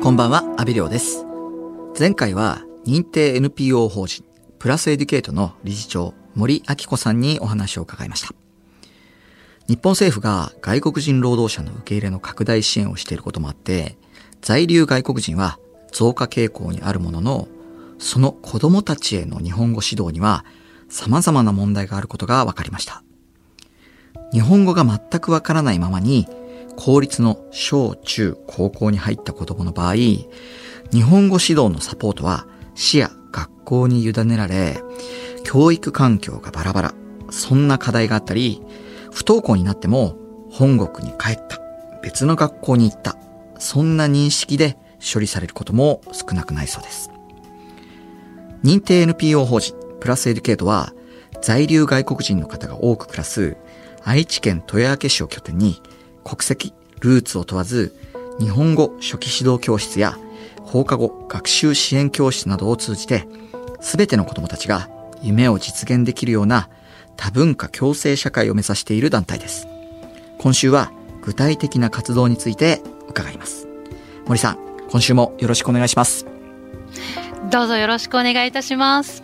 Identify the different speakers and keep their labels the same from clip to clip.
Speaker 1: こんばんは、阿部亮です。前回は認定 NPO 法人プラスエデュケートの理事長森明子さんにお話を伺いました。日本政府が外国人労働者の受け入れの拡大支援をしていることもあって、在留外国人は増加傾向にあるものの、その子供たちへの日本語指導には様々な問題があることが分かりました。日本語が全くわからないままに、公立の小中高校に入った子供の場合、日本語指導のサポートは市や学校に委ねられ、教育環境がバラバラ、そんな課題があったり、不登校になっても本国に帰った、別の学校に行った、そんな認識で処理されることも少なくないそうです。認定 NPO 法人プラスエデュケートは在留外国人の方が多く暮らす愛知県豊明市を拠点に国籍、ルーツを問わず日本語初期指導教室や放課後学習支援教室などを通じて全ての子供たちが夢を実現できるような多文化共生社会を目指している団体です。今週は具体的な活動について伺います。森さん、今週もよろしくお願いします。
Speaker 2: どうぞよろしくお願いいたします。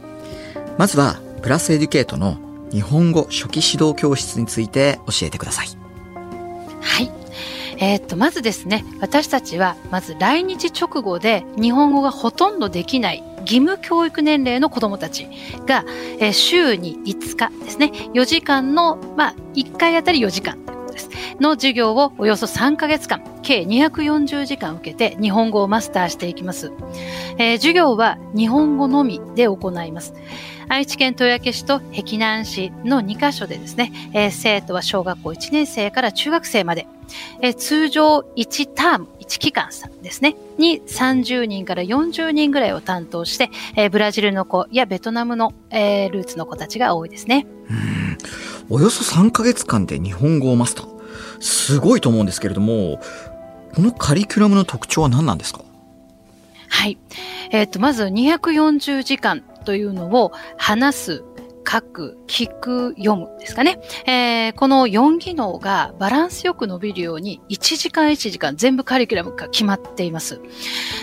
Speaker 1: まずは、プラスエデュケートの日本語初期指導教室について教えてください。
Speaker 2: はい。えーっと、まずですね、私たちは、まず来日直後で日本語がほとんどできない義務教育年齢の子供たちが、えー週に5日ですね、4時間の、まあ、1回あたり4時間ということです。の授業をおよそ3ヶ月間、計240時間受けて日本語をマスターしていきます。えー授業は日本語のみで行います。愛知県豊明市と碧南市の2カ所でですね、えー生徒は小学校1年生から中学生まで、えー通常1ターム、1期間さんですね、に30人から40人ぐらいを担当して、えーブラジルの子やベトナムの、えールーツの子たちが多いですね。
Speaker 1: うんおよそ3ヶ月間で日本語をマスター。すごいと思うんですけれども、このカリキュラムの特徴は何なんですか？
Speaker 2: はい。えっ、と、まず240時間というのを話す、書く、聞く、読むですかね。えーこの4技能がバランスよく伸びるように1時間1時間全部カリキュラムが決まっています。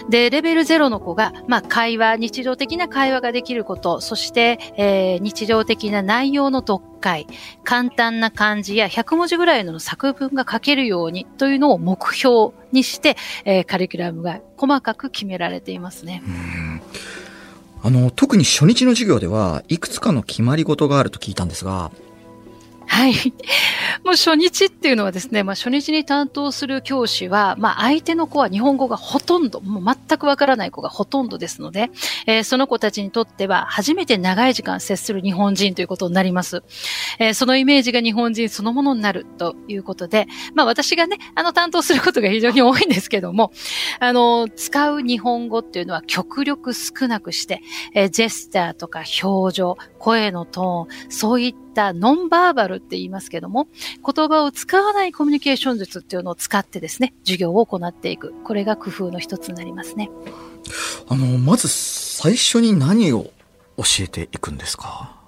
Speaker 2: で、レベル0の子が、まあ、会話、日常的な会話ができること、そして、えー日常的な内容の読解、簡単な漢字や100文字ぐらいの作文が書けるようにというのを目標にして、えーカリキュラムが細かく決められていますね。
Speaker 1: あの、特に初日の授業では、いくつかの決まり事があると聞いたんですが、
Speaker 2: はい。もう初日っていうのはですね、まあ初日に担当する教師は、まあ相手の子は日本語がほとんど、もう全くわからない子がほとんどですので、えーその子たちにとっては初めて長い時間接する日本人ということになります。えーそのイメージが日本人そのものになるということで、まあ私がね、あの担当することが非常に多いんですけども、あの、使う日本語っていうのは極力少なくして、えージェスチャーとか表情、声のトーン、そういったノンバーバルって言いますけども、言葉を使わないコミュニケーション術っていうのを使ってですね、授業を行っていく。これが工夫の一つになりますね。
Speaker 1: あの、まず最初に何を教えていくんですか？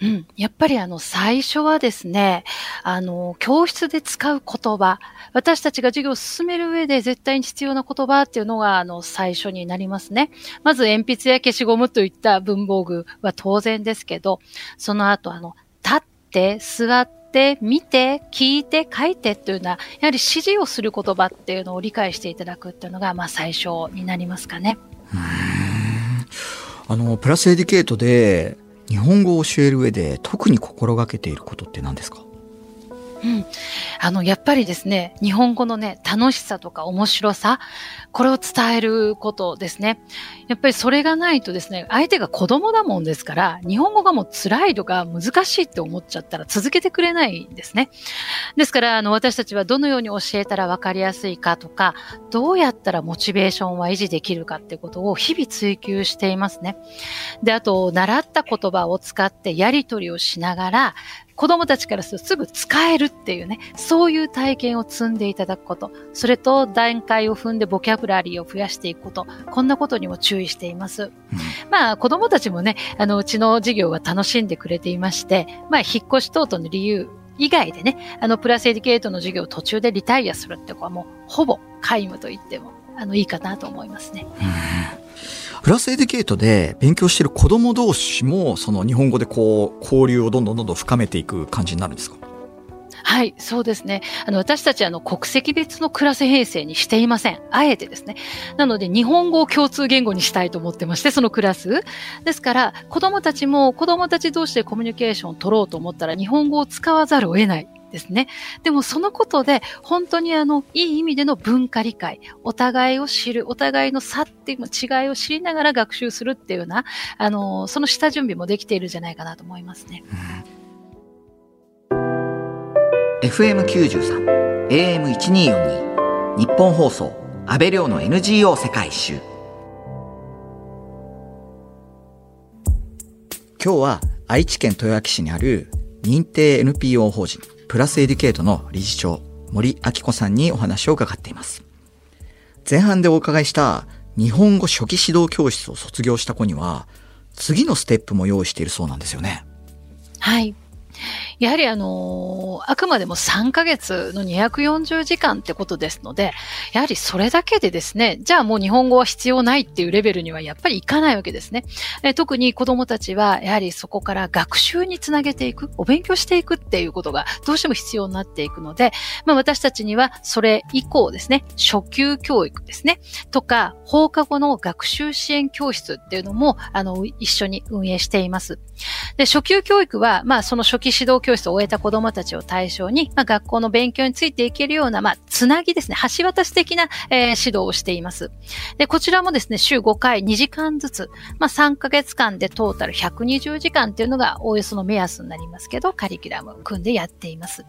Speaker 2: うん。やっぱりあの、最初はですね、あの、教室で使う言葉、私たちが授業を進める上で絶対に必要な言葉っていうのが、あの、最初になりますね。まず、鉛筆や消しゴムといった文房具は当然ですけど、その後、あの、立って、座って、見て、聞いて、書いてっていうような、やはり指示をする言葉っていうのを理解していただくっていうのが、まあ、最初になりますかね。
Speaker 1: あの、プラスエデュケートで日本語を教える上で特に心がけていることって何ですか？
Speaker 2: うん。あの、やっぱりですね、日本語のね、楽しさとか面白さ、これを伝えることですね。やっぱりそれがないとですね、相手が子供だもんですから、日本語がもう辛いとか難しいって思っちゃったら続けてくれないんですね。ですから、あの、私たちはどのように教えたら分かりやすいかとか、どうやったらモチベーションは維持できるかってことを日々追求していますね。で、あと、習った言葉を使ってやり取りをしながら、子供たちからするとすぐ使えるっていうね、そういう体験を積んでいただくこと、それと段階を踏んでボキャブラリーを増やしていくこと、こんなことにも注意しています。まあ、子供たちもね、あの、うちの授業は楽しんでくれていまして、まあ、引っ越し等々の理由以外でね、あの、プラスエディケートの授業を途中でリタイアするって子はもう、ほぼ皆無と言っても、あの、いいかなと思いますね。
Speaker 1: プラスエディケートで勉強している子供同士も、その日本語でこう、交流をどんどんどんどん深めていく感じになるんですか？
Speaker 2: はい、そうですね。あの、私たちあの、国籍別のクラス編成にしていません。あえてですね。なので、日本語を共通言語にしたいと思ってまして、そのクラス。ですから、子供たちも子供たち同士でコミュニケーションを取ろうと思ったら、日本語を使わざるを得ない。ですね。でもそのことで、本当にあの、いい意味での文化理解、お互いを知る、お互いの差っていう違いを知りながら学習するっていうような、あの、その下準備もできているんじゃないかなと思いますね。
Speaker 1: FM93、AM1242、日本放送、安倍亮の NGO 世界一周。今日は愛知県豊明市にある認定 NPO 法人プラスエデュケートの理事長森明子さんにお話を伺っています。前半でお伺いした日本語初期指導教室を卒業した子には次のステップも用意しているそうなんですよね。
Speaker 2: はい。やはりあのあくまでも3ヶ月の240時間ってことですので、やはりそれだけでですね、じゃあもう日本語は必要ないっていうレベルにはやっぱりいかないわけですね。え特に子供たちはやはりそこから学習につなげていく、お勉強していくっていうことがどうしても必要になっていくので、まあ私たちにはそれ以降ですね、初級教育ですね、とか放課後の学習支援教室っていうのも、あの、一緒に運営しています。で、初級教育は、まあその初期指導教室を終えた子供たちを対象に、まあ、学校の勉強についていけるような、まあ、つなぎですね、橋渡し的な、えー、指導をしています。で、こちらもですね、週5回2時間ずつ、まあ、3ヶ月間でトータル120時間っていうのがおおよその目安になりますけど、カリキュラムを組んでやっています。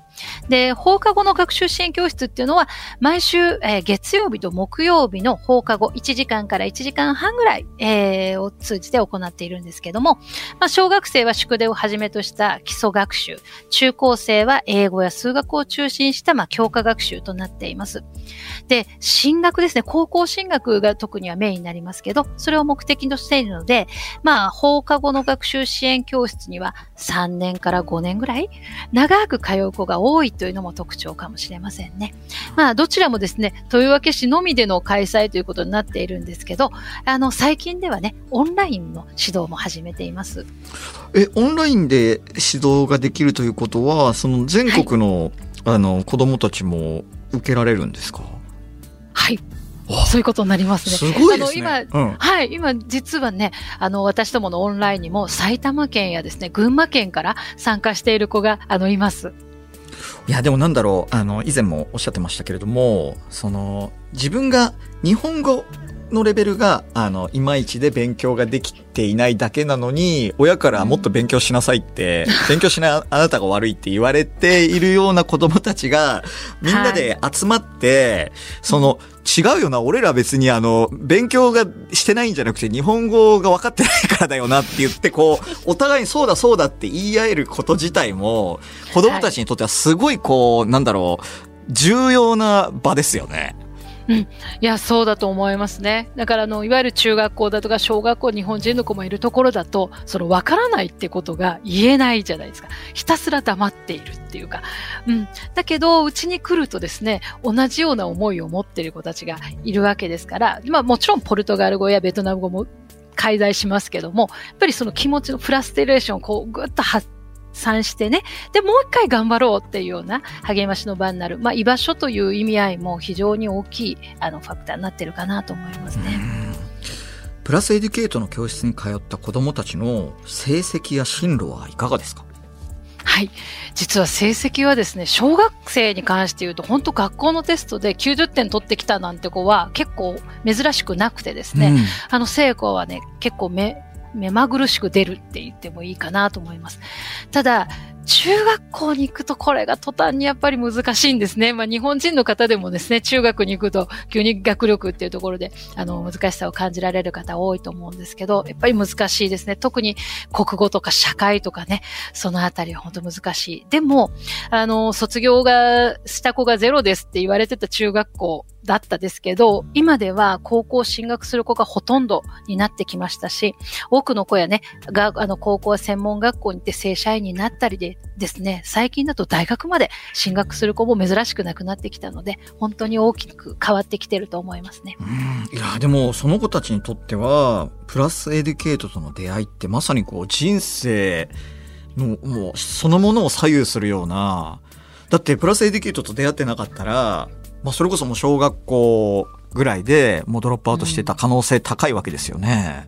Speaker 2: で、放課後の学習支援教室っていうのは、毎週、えー、月曜日と木曜日の放課後1時間から1時間半ぐらい、えー、を通じて行っているんですけども、まあ、小学生は宿題をはじめとした基礎学習、中高生は英語や数学を中心した、まあ、強化学習となっています。で、進学ですね、高校進学が特にはメインになりますけど、それを目的としているので、まあ、放課後の学習支援教室には3年から5年ぐらい、長く通う子が多いというのも特徴かもしれませんね。まあ、どちらもですね、豊明市のみでの開催ということになっているんですけど、あの、最近ではね、オンラインの指導も始めています。
Speaker 1: え、オンラインで指導ができるということは、その全国の、はい、あの、子供たちも受けられるんですか？
Speaker 2: はい。そういうことになりますね。
Speaker 1: すごいですね。
Speaker 2: あの、今、うん、はい、今、実はね、あの、私どものオンラインにも埼玉県やですね、群馬県から参加している子が、あの、います。
Speaker 1: いや、でもなんだろう、あの、以前もおっしゃってましたけれども、その、自分が日本語のレベルが、あの、いまいちで勉強ができていないだけなのに、親からもっと勉強しなさいって、うん、勉強しないあなたが悪いって言われているような子供たちが、みんなで集まって、はい、その、違うよな、俺ら別にあの、勉強がしてないんじゃなくて、日本語が分かってないからだよなって言って、こう、お互いにそうだそうだって言い合えること自体も、子供たちにとってはすごいこう、なんだろう、重要な場ですよね。
Speaker 2: うん、いや、そうだと思いますね。だから、あの、いわゆる中学校だとか小学校、日本人の子もいるところだと、その、わからないってことが言えないじゃないですか。ひたすら黙っているっていうか。うん。だけど、うちに来るとですね、同じような思いを持っている子たちがいるわけですから、まあ、もちろん、ポルトガル語やベトナム語も介在しますけども、やっぱりその気持ちのフラストレーションをこう、ぐっと発算してね、で、もう一回頑張ろうっていうような励ましの場になる、まあ、居場所という意味合いも非常に大きい、あの、ファクターになってるかなと思いますね。
Speaker 1: プラスエデュケートの教室に通った子供たちの成績や進路はいかがですか？
Speaker 2: はい。実は成績はですね、小学生に関して言うと、本当学校のテストで90点取ってきたなんて子は結構珍しくなくてですね、うん、あの、成功はね、結構め、目まぐるしく出るって言ってもいいかなと思います。ただ、中学校に行くとこれが途端にやっぱり難しいんですね。まあ日本人の方でもですね、中学に行くと急に学力っていうところで、あの、難しさを感じられる方多いと思うんですけど、やっぱり難しいですね。特に国語とか社会とかね、そのあたりは本当難しい。でも、あの、卒業がした子がゼロですって言われてた中学校だったですけど、今では高校進学する子がほとんどになってきましたし、多くの子やね、が、あの、高校専門学校に行って正社員になったりでですね、最近だと大学まで進学する子も珍しくなくなってきたので、本当に大きく変わってきてると思いますね。
Speaker 1: うん、いや、でもその子たちにとっては、プラスエデュケートとの出会いってまさにこう人生の、もうそのものを左右するような、だってプラスエデュケートと出会ってなかったら、まあそれこそもう小学校ぐらいでもうドロップアウトしてた可能性高いわけですよね。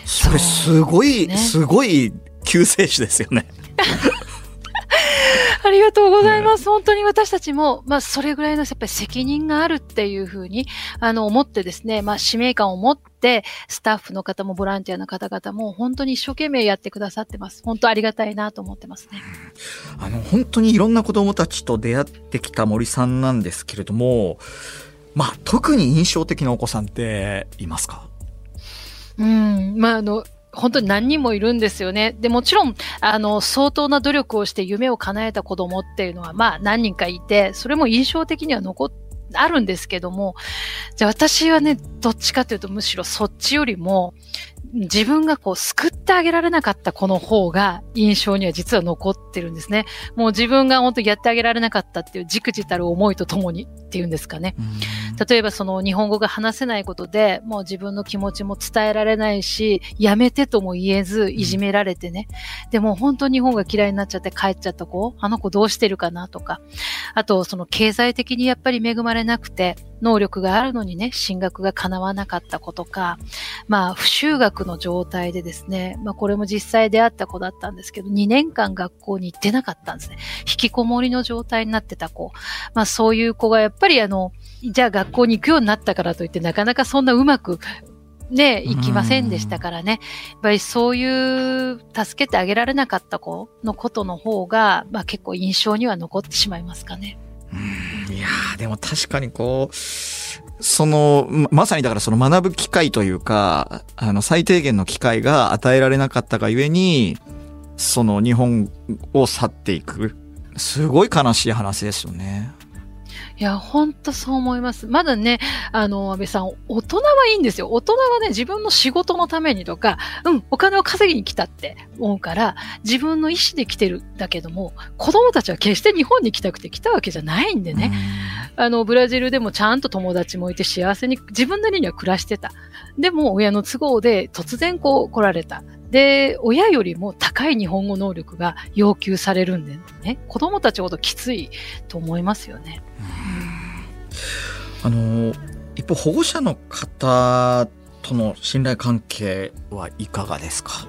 Speaker 1: うん、それすごい、ね、すごい救世主ですよね。
Speaker 2: ありがとうございます。本当に私たちも、まあ、それぐらいのやっぱり責任があるっていうふうに、あの、思ってですね、まあ、使命感を持って、スタッフの方もボランティアの方々も本当に一生懸命やってくださってます。本当ありがたいなと思ってますね。
Speaker 1: あの、本当にいろんな子供たちと出会ってきた森さんなんですけれども、まあ、特に印象的なお子さんっていますか？
Speaker 2: うん、まあ、あの、本当に何人もいるんですよね。で、もちろん、あの、相当な努力をして夢を叶えた子供っていうのは、まあ何人かいて、それも印象的には残って、あるんですけども、じゃあ私はね、どっちかというとむしろそっちよりも、自分がこう救ってあげられなかった子の方が印象には実は残ってるんですね。もう自分が本当にやってあげられなかったっていうじくじたる思いとともにっていうんですかね。例えばその日本語が話せないことでもう自分の気持ちも伝えられないし、やめてとも言えずいじめられてね。でも本当に日本が嫌いになっちゃって帰っちゃった子、あの子どうしてるかなとか。あとその経済的にやっぱり恵まれなくて、能力があるのにね、進学が叶わなかった子とか、まあ、不就学の状態でですね、まあ、これも実際出会った子だったんですけど、2年間学校に行ってなかったんですね。引きこもりの状態になってた子。まあ、そういう子がやっぱりあの、じゃあ学校に行くようになったからといって、なかなかそんなうまくね、行きませんでしたからね。やっぱりそういう助けてあげられなかった子のことの方が、まあ結構印象には残ってしまいますかね。
Speaker 1: うんいやでも確かにこう、その、まさにだからその学ぶ機会というか、あの、最低限の機会が与えられなかったがゆえに、その日本を去っていく。すごい悲しい話ですよね。
Speaker 2: いや、ほんとそう思います。まだね、あの、安倍さん、大人はいいんですよ。大人はね、自分の仕事のためにとか、うん、お金を稼ぎに来たって思うから、自分の意思で来てるんだけども、子供たちは決して日本に来たくて来たわけじゃないんでね。あの、ブラジルでもちゃんと友達もいて幸せに自分なりには暮らしてた。でも、親の都合で突然こう来られた。で、親よりも高い日本語能力が要求されるんでね、子供たちほどきついと思いますよね。
Speaker 1: あの、一方保護者の方との信頼関係はいかがですか？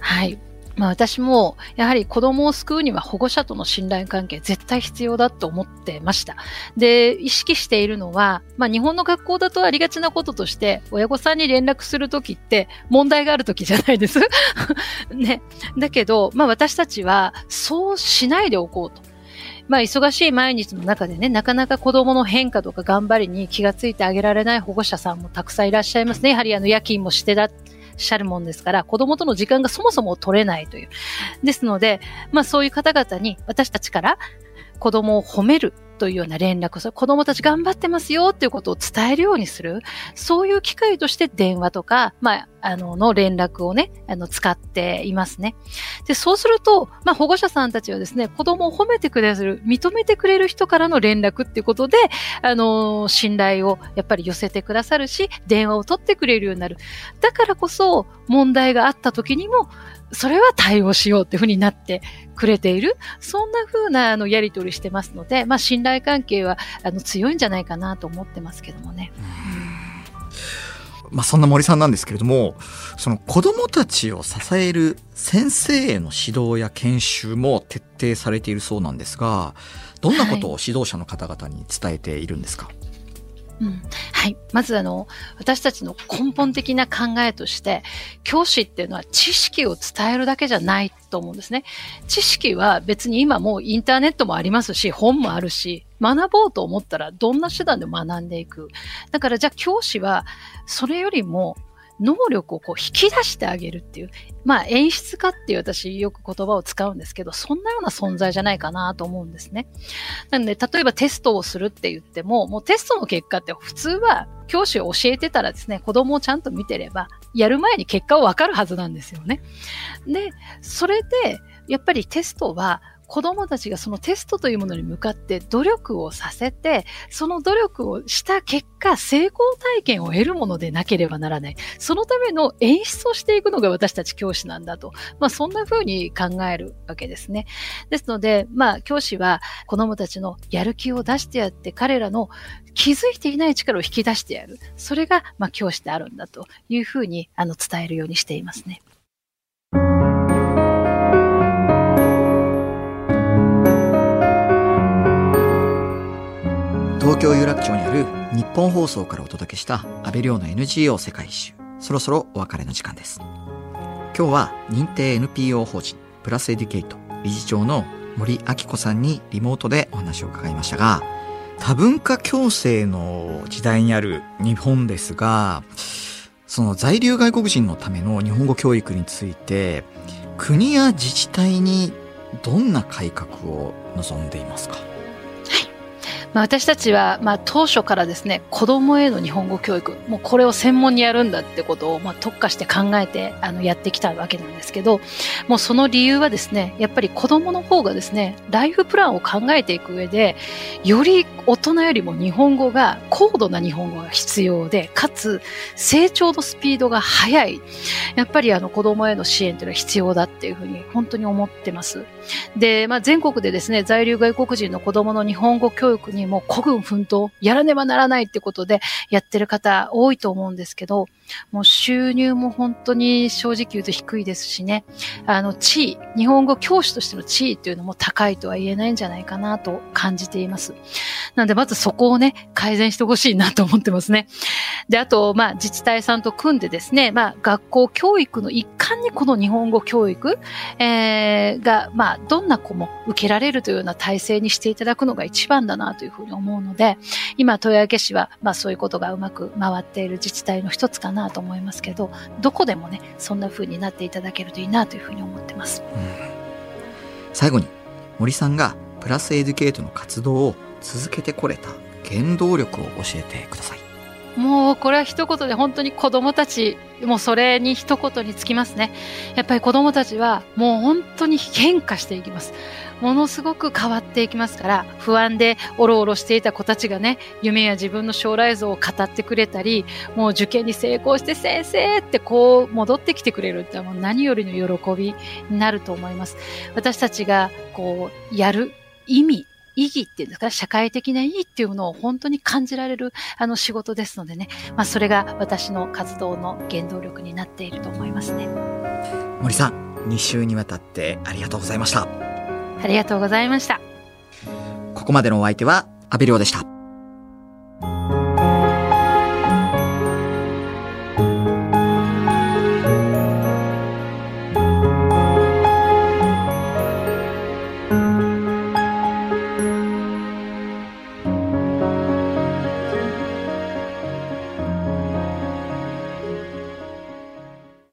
Speaker 2: はい。まあ私も、やはり子供を救うには保護者との信頼関係絶対必要だと思ってました。で、意識しているのは、まあ日本の学校だとありがちなこととして、親御さんに連絡するときって問題があるときじゃないです。ね。だけど、まあ私たちはそうしないでおこうと。まあ忙しい毎日の中でね、なかなか子供の変化とか頑張りに気がついてあげられない保護者さんもたくさんいらっしゃいますね。やはりあの夜勤もしてらっしゃるもんですから、子供との時間がそもそも取れないという。ですので、まあそういう方々に私たちから子供を褒めるというような連絡、子供たち頑張ってますよっていうことを伝えるようにする。そういう機会として電話とか、まあ、あの、の連絡をね、あの、使っていますね。で、そうすると、まあ、保護者さんたちはですね、子供を褒めてくれる、認めてくれる人からの連絡っていうことで、あの、信頼をやっぱり寄せてくださるし、電話を取ってくれるようになる。だからこそ、問題があった時にも、それは対応しようっていうふうになってくれている。そんなふうなあのやり取りしてますので、まあ信頼関係はあの強いんじゃないかなと思ってますけどもね。
Speaker 1: まあそんな森さんなんですけれども、その子供たちを支える先生への指導や研修も徹底されているそうなんですが、どんなことを指導者の方々に伝えているんですか、はい
Speaker 2: うん、はい。まずあの、私たちの根本的な考えとして、教師っていうのは知識を伝えるだけじゃないと思うんですね。知識は別に今もうインターネットもありますし、本もあるし、学ぼうと思ったらどんな手段で学んでいく。だからじゃあ教師は、それよりも能力をこう引き出してあげるっていう、まあ演出家っていう私よく言葉を使うんですけど、そんなような存在じゃないかなと思うんですね。なので、例えばテストをするって言っても、もうテストの結果って普通は教師を教えてたらですね、子供をちゃんと見てれば、やる前に結果をわかるはずなんですよね。で、それで、やっぱりテストは子供たちがそのテストというものに向かって努力をさせて、その努力をした結果、成功体験を得るものでなければならない。そのための演出をしていくのが私たち教師なんだと。まあそんな風に考えるわけですね。ですので、まあ教師は子供たちのやる気を出してやって彼らの気づいていない力を引き出してやる。それが、まあ教師であるんだというふうにあの伝えるようにしていますね。
Speaker 1: 東京有楽町にある日本放送からお届けした安倍亮の NGO 世界一周。そろそろお別れの時間です。今日は認定 NPO 法人プラスエデュケイト理事長の森明子さんにリモートでお話を伺いましたが、多文化共生の時代にある日本ですが、その在留外国人のための日本語教育について、国や自治体にどんな改革を望んでいますか？
Speaker 2: まあ、私たちは、まあ、当初からですね、子供への日本語教育、もうこれを専門にやるんだってことを、まあ、特化して考えて、あの、やってきたわけなんですけど、もうその理由はですね、やっぱり子供の方がですね、ライフプランを考えていく上で、より大人よりも日本語が、高度な日本語が必要で、かつ、成長のスピードが速い。やっぱりあの、子供への支援というのは必要だっていうふうに、本当に思ってます。で、まあ、全国でですね、在留外国人の子供の日本語教育にも孤軍奮闘、やらねばならないってことでやってる方多いと思うんですけど、もう収入も本当に正直言うと低いですしね、あの地位、日本語教師としての地位っていうのも高いとは言えないんじゃないかなと感じています。なのでまずそこをね、改善してほしいなと思ってますね。で、あと、まあ自治体さんと組んでですね、まあ学校教育の一環にこの日本語教育、えー、が、まあどんな子も受けられるというような体制にしていただくのが一番だなというふうに思うので、今、豊明市は、まあそういうことがうまく回っている自治体の一つかなと思いますけど、どこでもね、そんな風になっていただけるといいなというふうに思ってます。うん、
Speaker 1: 最後に、森さんがプラスエデュケートの活動を続けてこれた原動力を教えてください。
Speaker 2: もうこれは一言で本当に子供たち、もうそれに一言につきますね。やっぱり子供たちはもう本当に変化していきます。ものすごく変わっていきますから、不安でおろおろしていた子たちがね、夢や自分の将来像を語ってくれたり、もう受験に成功して先生ってこう戻ってきてくれるってもう何よりの喜びになると思います。私たちがこうやる意味意義っていうんですか、社会的な意義っていうものを本当に感じられるあの仕事ですのでね、まあそれが私の活動の原動力になっていると思いますね。
Speaker 1: 森さん、2週にわたってありがとうございました。
Speaker 2: ありがとうございました。
Speaker 1: ここまでのお相手は、安倍亮でした。